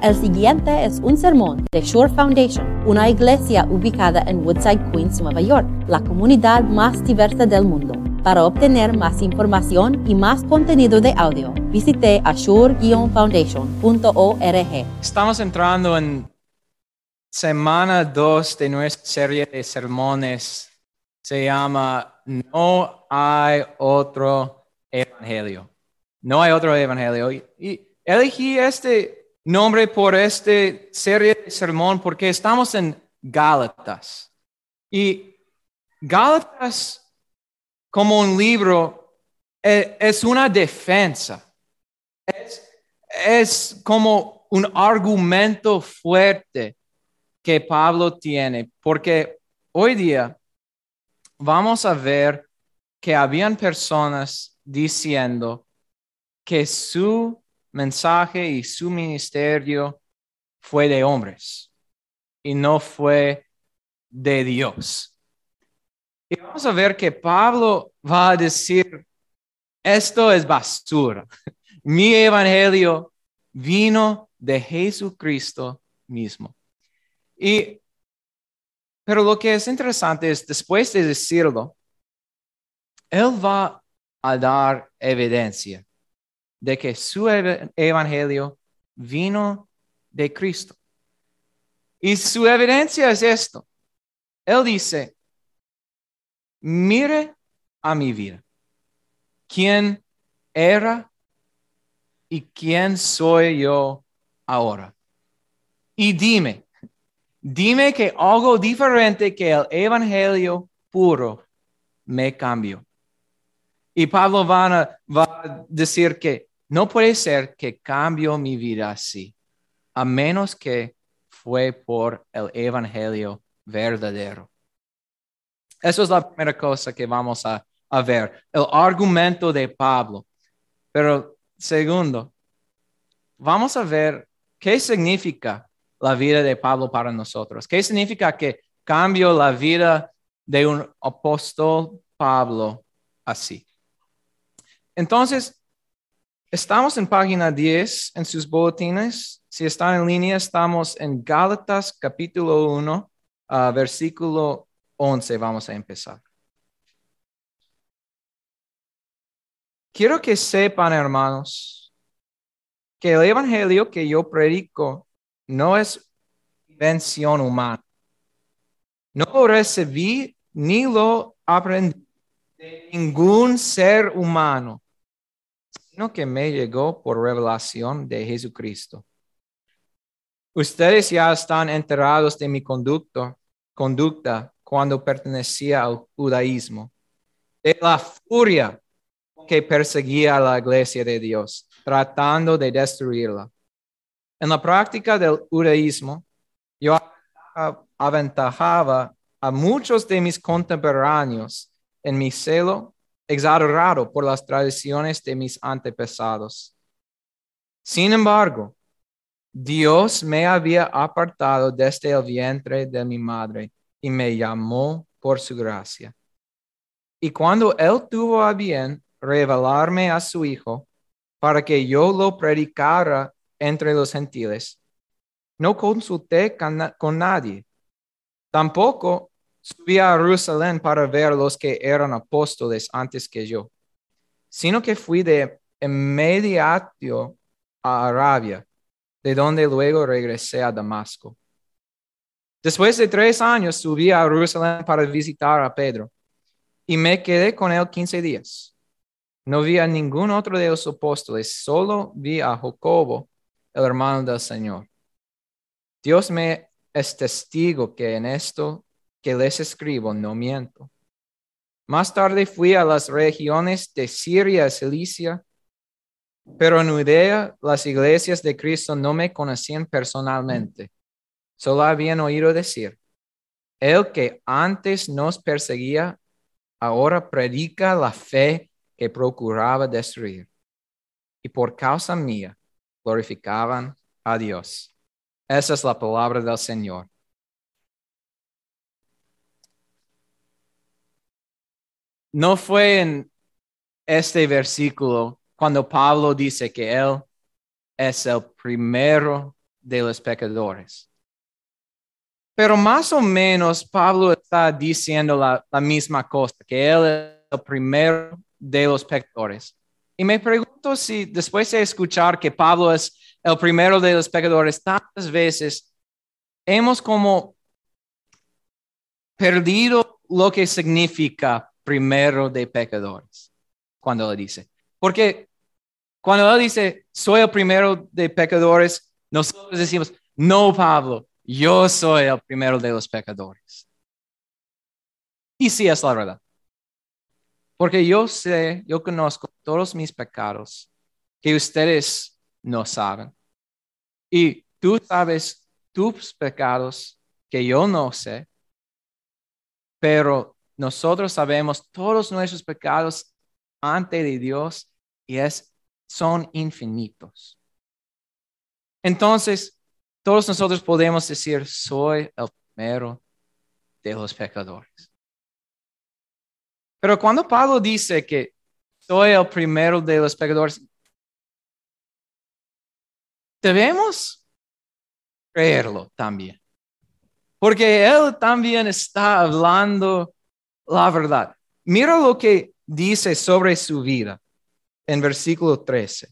El siguiente es un sermón de Shore Foundation, una iglesia ubicada en Woodside, Queens, Nueva York, la comunidad más diversa del mundo. Para obtener más información y más contenido de audio, visite ashore-foundation.org. Estamos entrando en semana 2 de nuestra serie de sermones. Se llama No hay otro evangelio. No hay otro evangelio. Y, elegí este nombre por esta serie de sermón porque estamos en Gálatas. Y Gálatas, como un libro, e- es una defensa. Es, es como un argumento fuerte que Pablo tiene, porque hoy día vamos a ver que habían personas diciendo que su mensaje y su ministerio fue de hombres y no fue de Dios. Y vamos a ver que Pablo va a decir, esto es basura. Mi evangelio vino de Jesucristo mismo. Y, pero lo que es interesante es, después de decirlo, él va a dar evidencia de que su ev- evangelio vino de Cristo. Y su evidencia es esto. Él dice, mire a mi vida, quién era y quién soy yo ahora. Y dime, dime que algo diferente que el evangelio puro me cambió. Y Pablo va a, va a decir que no puede ser que cambio mi vida así, a menos que fue por el evangelio verdadero. Eso es la primera cosa que vamos a, ver, el argumento de Pablo. Pero segundo, vamos a ver qué significa la vida de Pablo para nosotros. ¿Qué significa que cambio la vida de un apóstol Pablo así? Entonces, estamos en página 10 en sus boletines. Si están en línea, estamos en Gálatas capítulo 1, ah, versículo 11. Vamos a empezar. Quiero que sepan, hermanos, que el evangelio que yo predico no es invención humana. No lo recibí ni lo aprendí de ningún ser humano, que me llegó por revelación de Jesucristo. Ustedes ya están enterados de mi conducta, conducta cuando pertenecía al judaísmo, de la furia que perseguía a la iglesia de Dios, tratando de destruirla. En la práctica del judaísmo, yo aventajaba a muchos de mis contemporáneos en mi celo exagerado por las tradiciones de mis antepasados. Sin embargo, Dios me había apartado desde el vientre de mi madre y me llamó por su gracia. Y cuando Él tuvo a bien revelarme a su Hijo para que yo lo predicara entre los gentiles, no consulté con, na- con nadie. Tampoco subí a Jerusalén para ver los que eran apóstoles antes que yo, sino que fui de inmediato a Arabia, de donde luego regresé a Damasco. Después de tres años subí a Jerusalén para visitar a Pedro y me quedé con él quince días. No vi a ningún otro de los apóstoles, solo vi a Jacobo, el hermano del Señor. Dios me es testigo que en esto que les escribo no miento. Más tarde fui a las regiones de Siria y Cilicia, pero en Judea las iglesias de Cristo no me conocían personalmente, solo habían oído decir, el que antes nos perseguía, ahora predica la fe que procuraba destruir, y por causa mía glorificaban a Dios. Esa es la palabra del Señor. No fue en este versículo cuando Pablo dice que Él es el primero de los pecadores. Pero más o menos Pablo está diciendo la, misma cosa, que él es el primero de los pecadores. Y me pregunto si después de escuchar que Pablo es el primero de los pecadores tantas veces, hemos como perdido lo que significa primero de pecadores cuando lo dice. Porque cuando él dice, soy el primero de pecadores, nosotros decimos, no, Pablo, yo soy el primero de los pecadores. Y sí es la verdad. Porque yo sé, yo conozco todos mis pecados que ustedes no saben. Y tú sabes tus pecados que yo no sé. Pero nosotros sabemos todos nuestros pecados ante de Dios y es, son infinitos. Entonces, todos nosotros podemos decir, soy el primero de los pecadores. Pero cuando Pablo dice que soy el primero de los pecadores, debemos creerlo también. Porque él también está hablando la verdad. Mira lo que dice sobre su vida en versículo 13.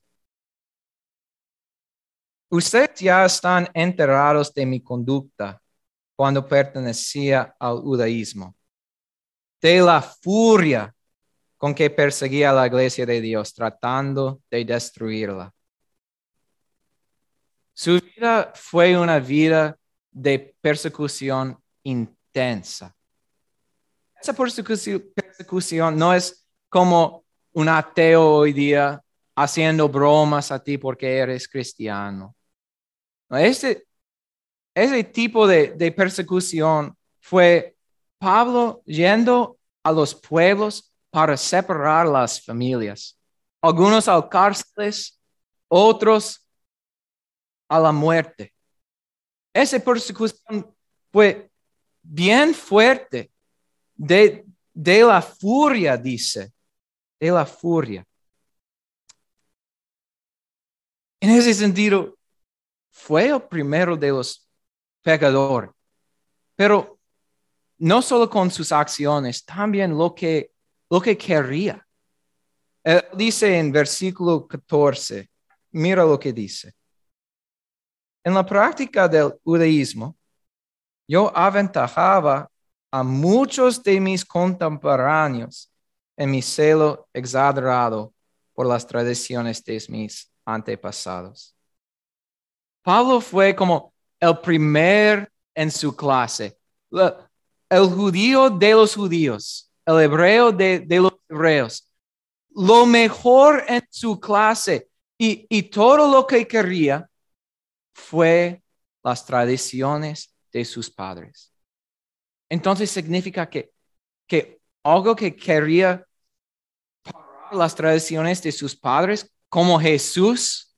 Ustedes ya están enterados de mi conducta cuando pertenecía al judaísmo de la furia con que perseguía la iglesia de Dios, tratando de destruirla. Su vida fue una vida de persecución intensa. Esa persecución no es como un ateo hoy día haciendo bromas a ti porque eres cristiano. Ese, ese tipo de, persecución fue Pablo yendo a los pueblos para separar las familias, algunos al cárceles, otros a la muerte. Esa persecución fue bien fuerte de, de la furia, dice, de la furia. En ese sentido, fue el primero de los pecadores, pero no solo con sus acciones, también lo que, lo que quería. dice en versículo 14, mira lo que dice. En la práctica del judaísmo, yo aventajaba a muchos de mis contemporáneos en mi celo exagerado por las tradiciones de mis antepasados. Pablo fue como el primer en su clase el judío de los judíos, el hebreo de, los hebreos, lo mejor en su clase y, y todo lo que quería fue las tradiciones de sus padres. Entonces significa que, que algo que quería parar las tradiciones de sus padres, como Jesús,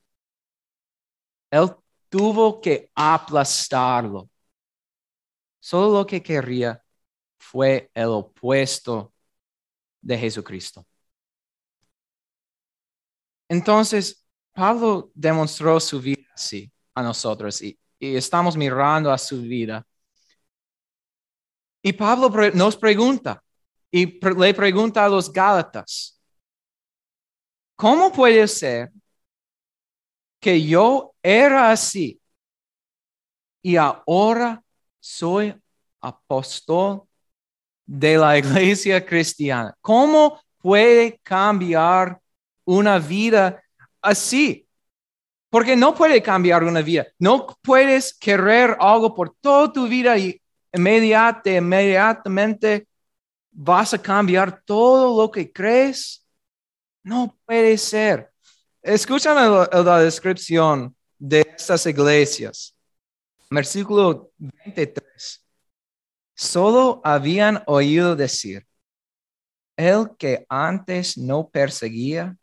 él tuvo que aplastarlo. Solo lo que quería fue el opuesto de Jesucristo. Entonces, Pablo demostró su vida así a nosotros y, estamos mirando a su vida. Y Pablo nos pregunta y le pregunta a los Gálatas, ¿cómo puede ser que yo era así y ahora soy apóstol de la iglesia cristiana. ¿Cómo puede cambiar una vida así? Porque no puede cambiar una vida. No puedes querer algo por toda tu vida y inmediatamente, inmediatamente vas a cambiar todo lo que crees. No puede ser. Escúchame la descripción de estas iglesias. Versículo 23. Solo habían oído decir, el que antes no perseguía,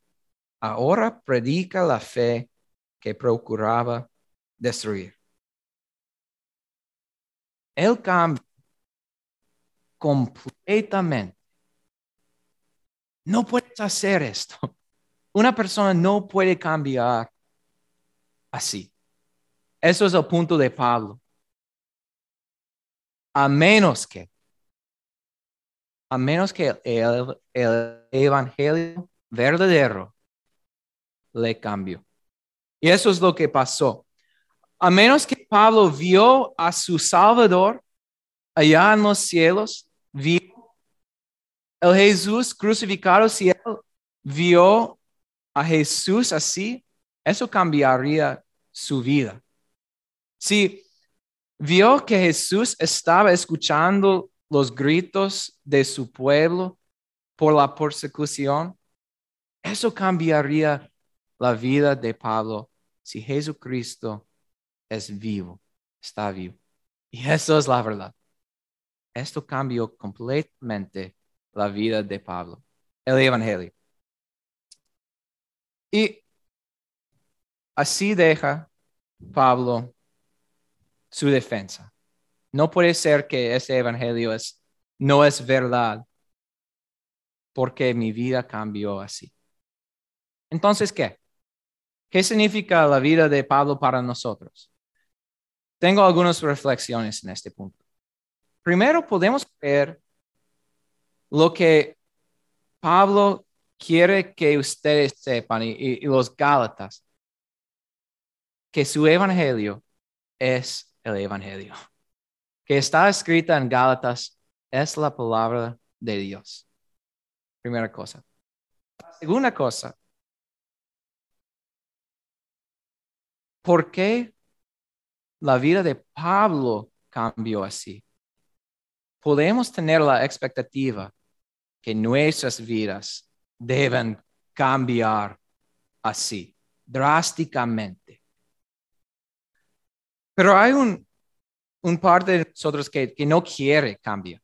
ahora predica la fe que procuraba destruir. El cambio completamente. No puedes hacer esto. Una persona no puede cambiar así. Eso es el punto de Pablo. A menos que, a menos que el, el evangelio verdadero le cambió. Y eso es lo que pasó. A menos que Pablo vio a su Salvador allá en los cielos, vio el Jesús crucificado, si él vio a Jesús así, eso cambiaría su vida. Si vio que Jesús estaba escuchando los gritos de su pueblo por la persecución, eso cambiaría la vida de Pablo si Jesucristo es vivo, está vivo. Y eso es la verdad. Esto cambió completamente la vida de Pablo, el Evangelio. Y así deja Pablo su defensa. No puede ser que ese Evangelio es, no es verdad porque mi vida cambió así. Entonces, ¿qué? ¿Qué significa la vida de Pablo para nosotros? Tengo algunas reflexiones en este punto. Primero, podemos ver lo que Pablo quiere que ustedes sepan y, los Gálatas, que su evangelio es el evangelio, que está escrita en Gálatas es la palabra de Dios. Primera cosa. segunda cosa, ¿por qué la vida de Pablo cambió así? Podemos tener la expectativa que nuestras vidas deben cambiar así, drásticamente. Pero hay un, un de nosotros que, que no quiere cambiar.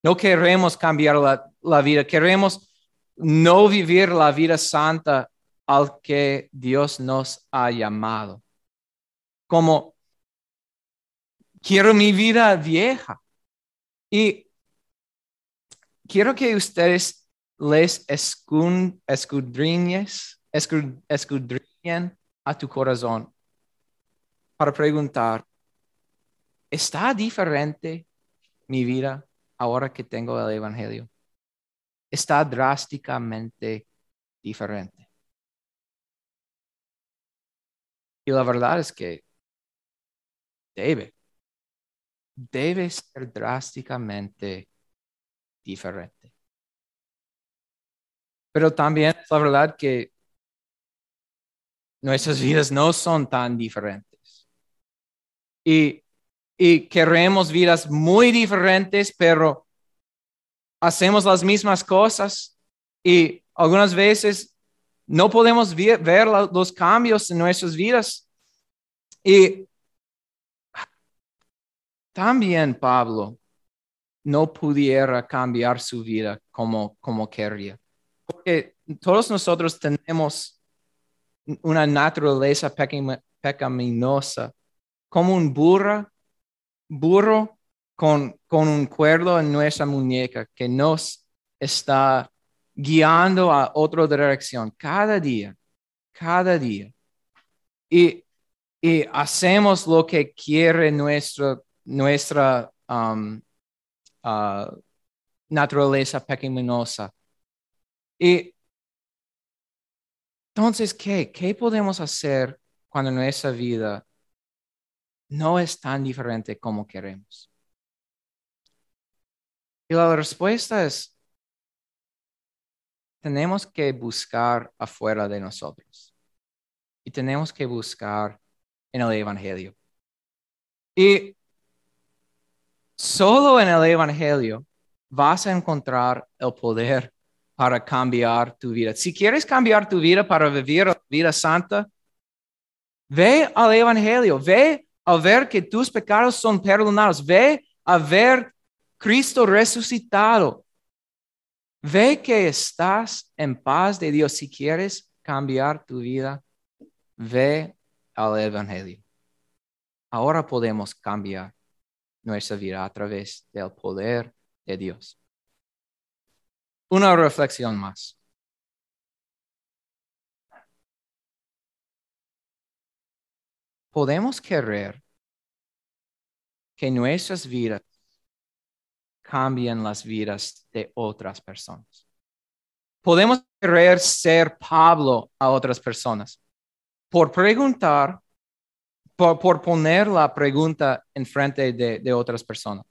No queremos cambiar la, la vida, queremos no vivir la vida santa al que Dios nos ha llamado. Como quiero mi vida vieja. Y quiero que ustedes les escudriñen, a tu corazón para preguntar, ¿está diferente mi vida ahora que tengo el Evangelio? Está drásticamente diferente. Y la verdad es que debe, debe ser drásticamente diferente. Pero también la verdad que nuestras vidas no son tan diferentes. Y, queremos vidas muy diferentes, pero hacemos las mismas cosas y algunas veces no podemos ver los cambios en nuestras vidas. Y también Pablo no pudiera cambiar su vida como, como quería. Porque todos nosotros tenemos una naturaleza pecaminosa, como un burro, burro con, con un cuerdo en nuestra muñeca que nos está guiando a otra dirección cada día, cada día. Y, y hacemos lo que quiere nuestro, nuestra uh, naturaleza pecaminosa. Y entonces, ¿qué? ¿Qué podemos hacer cuando nuestra vida no es tan diferente como queremos? Y la respuesta es, tenemos que buscar afuera de nosotros. Y tenemos que buscar en el Evangelio. Y Solo en el Evangelio vas a encontrar el poder para cambiar tu vida. Si quieres cambiar tu vida para vivir la vida santa, ve al Evangelio, ve a ver que tus pecados son perdonados, ve a ver Cristo resucitado. Ve que estás en paz de Dios. Si quieres cambiar tu vida, ve al Evangelio. Ahora podemos cambiar nuestra vida a través del poder de Dios. Una reflexión más. podemos querer que nuestras vidas cambien las vidas de otras personas. Podemos querer ser Pablo a otras personas por preguntar, por, poner la pregunta en frente de, otras personas.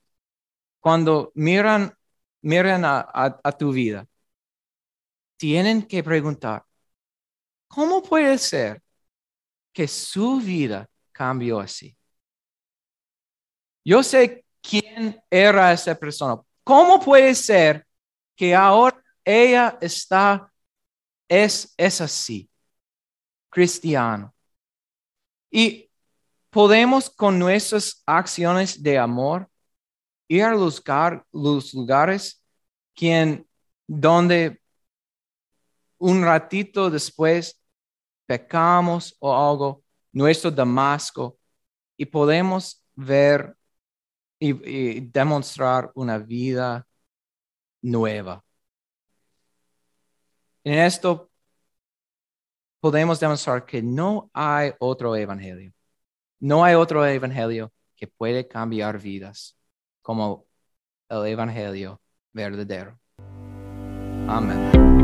Cuando miran, a, a tu vida, tienen que preguntar, ¿cómo puede ser que su vida cambió así? Yo sé quién era esa persona. ¿Cómo puede ser que ahora ella está, es, es así, cristiano? Y podemos con nuestras acciones de amor ir a los, los lugares quien, donde un ratito después pecamos o algo, nuestro Damasco, y podemos ver y, y demostrar una vida nueva. En esto podemos demostrar que no hay otro evangelio. No hay otro evangelio que puede cambiar vidas como el evangelio verdadero. Amén.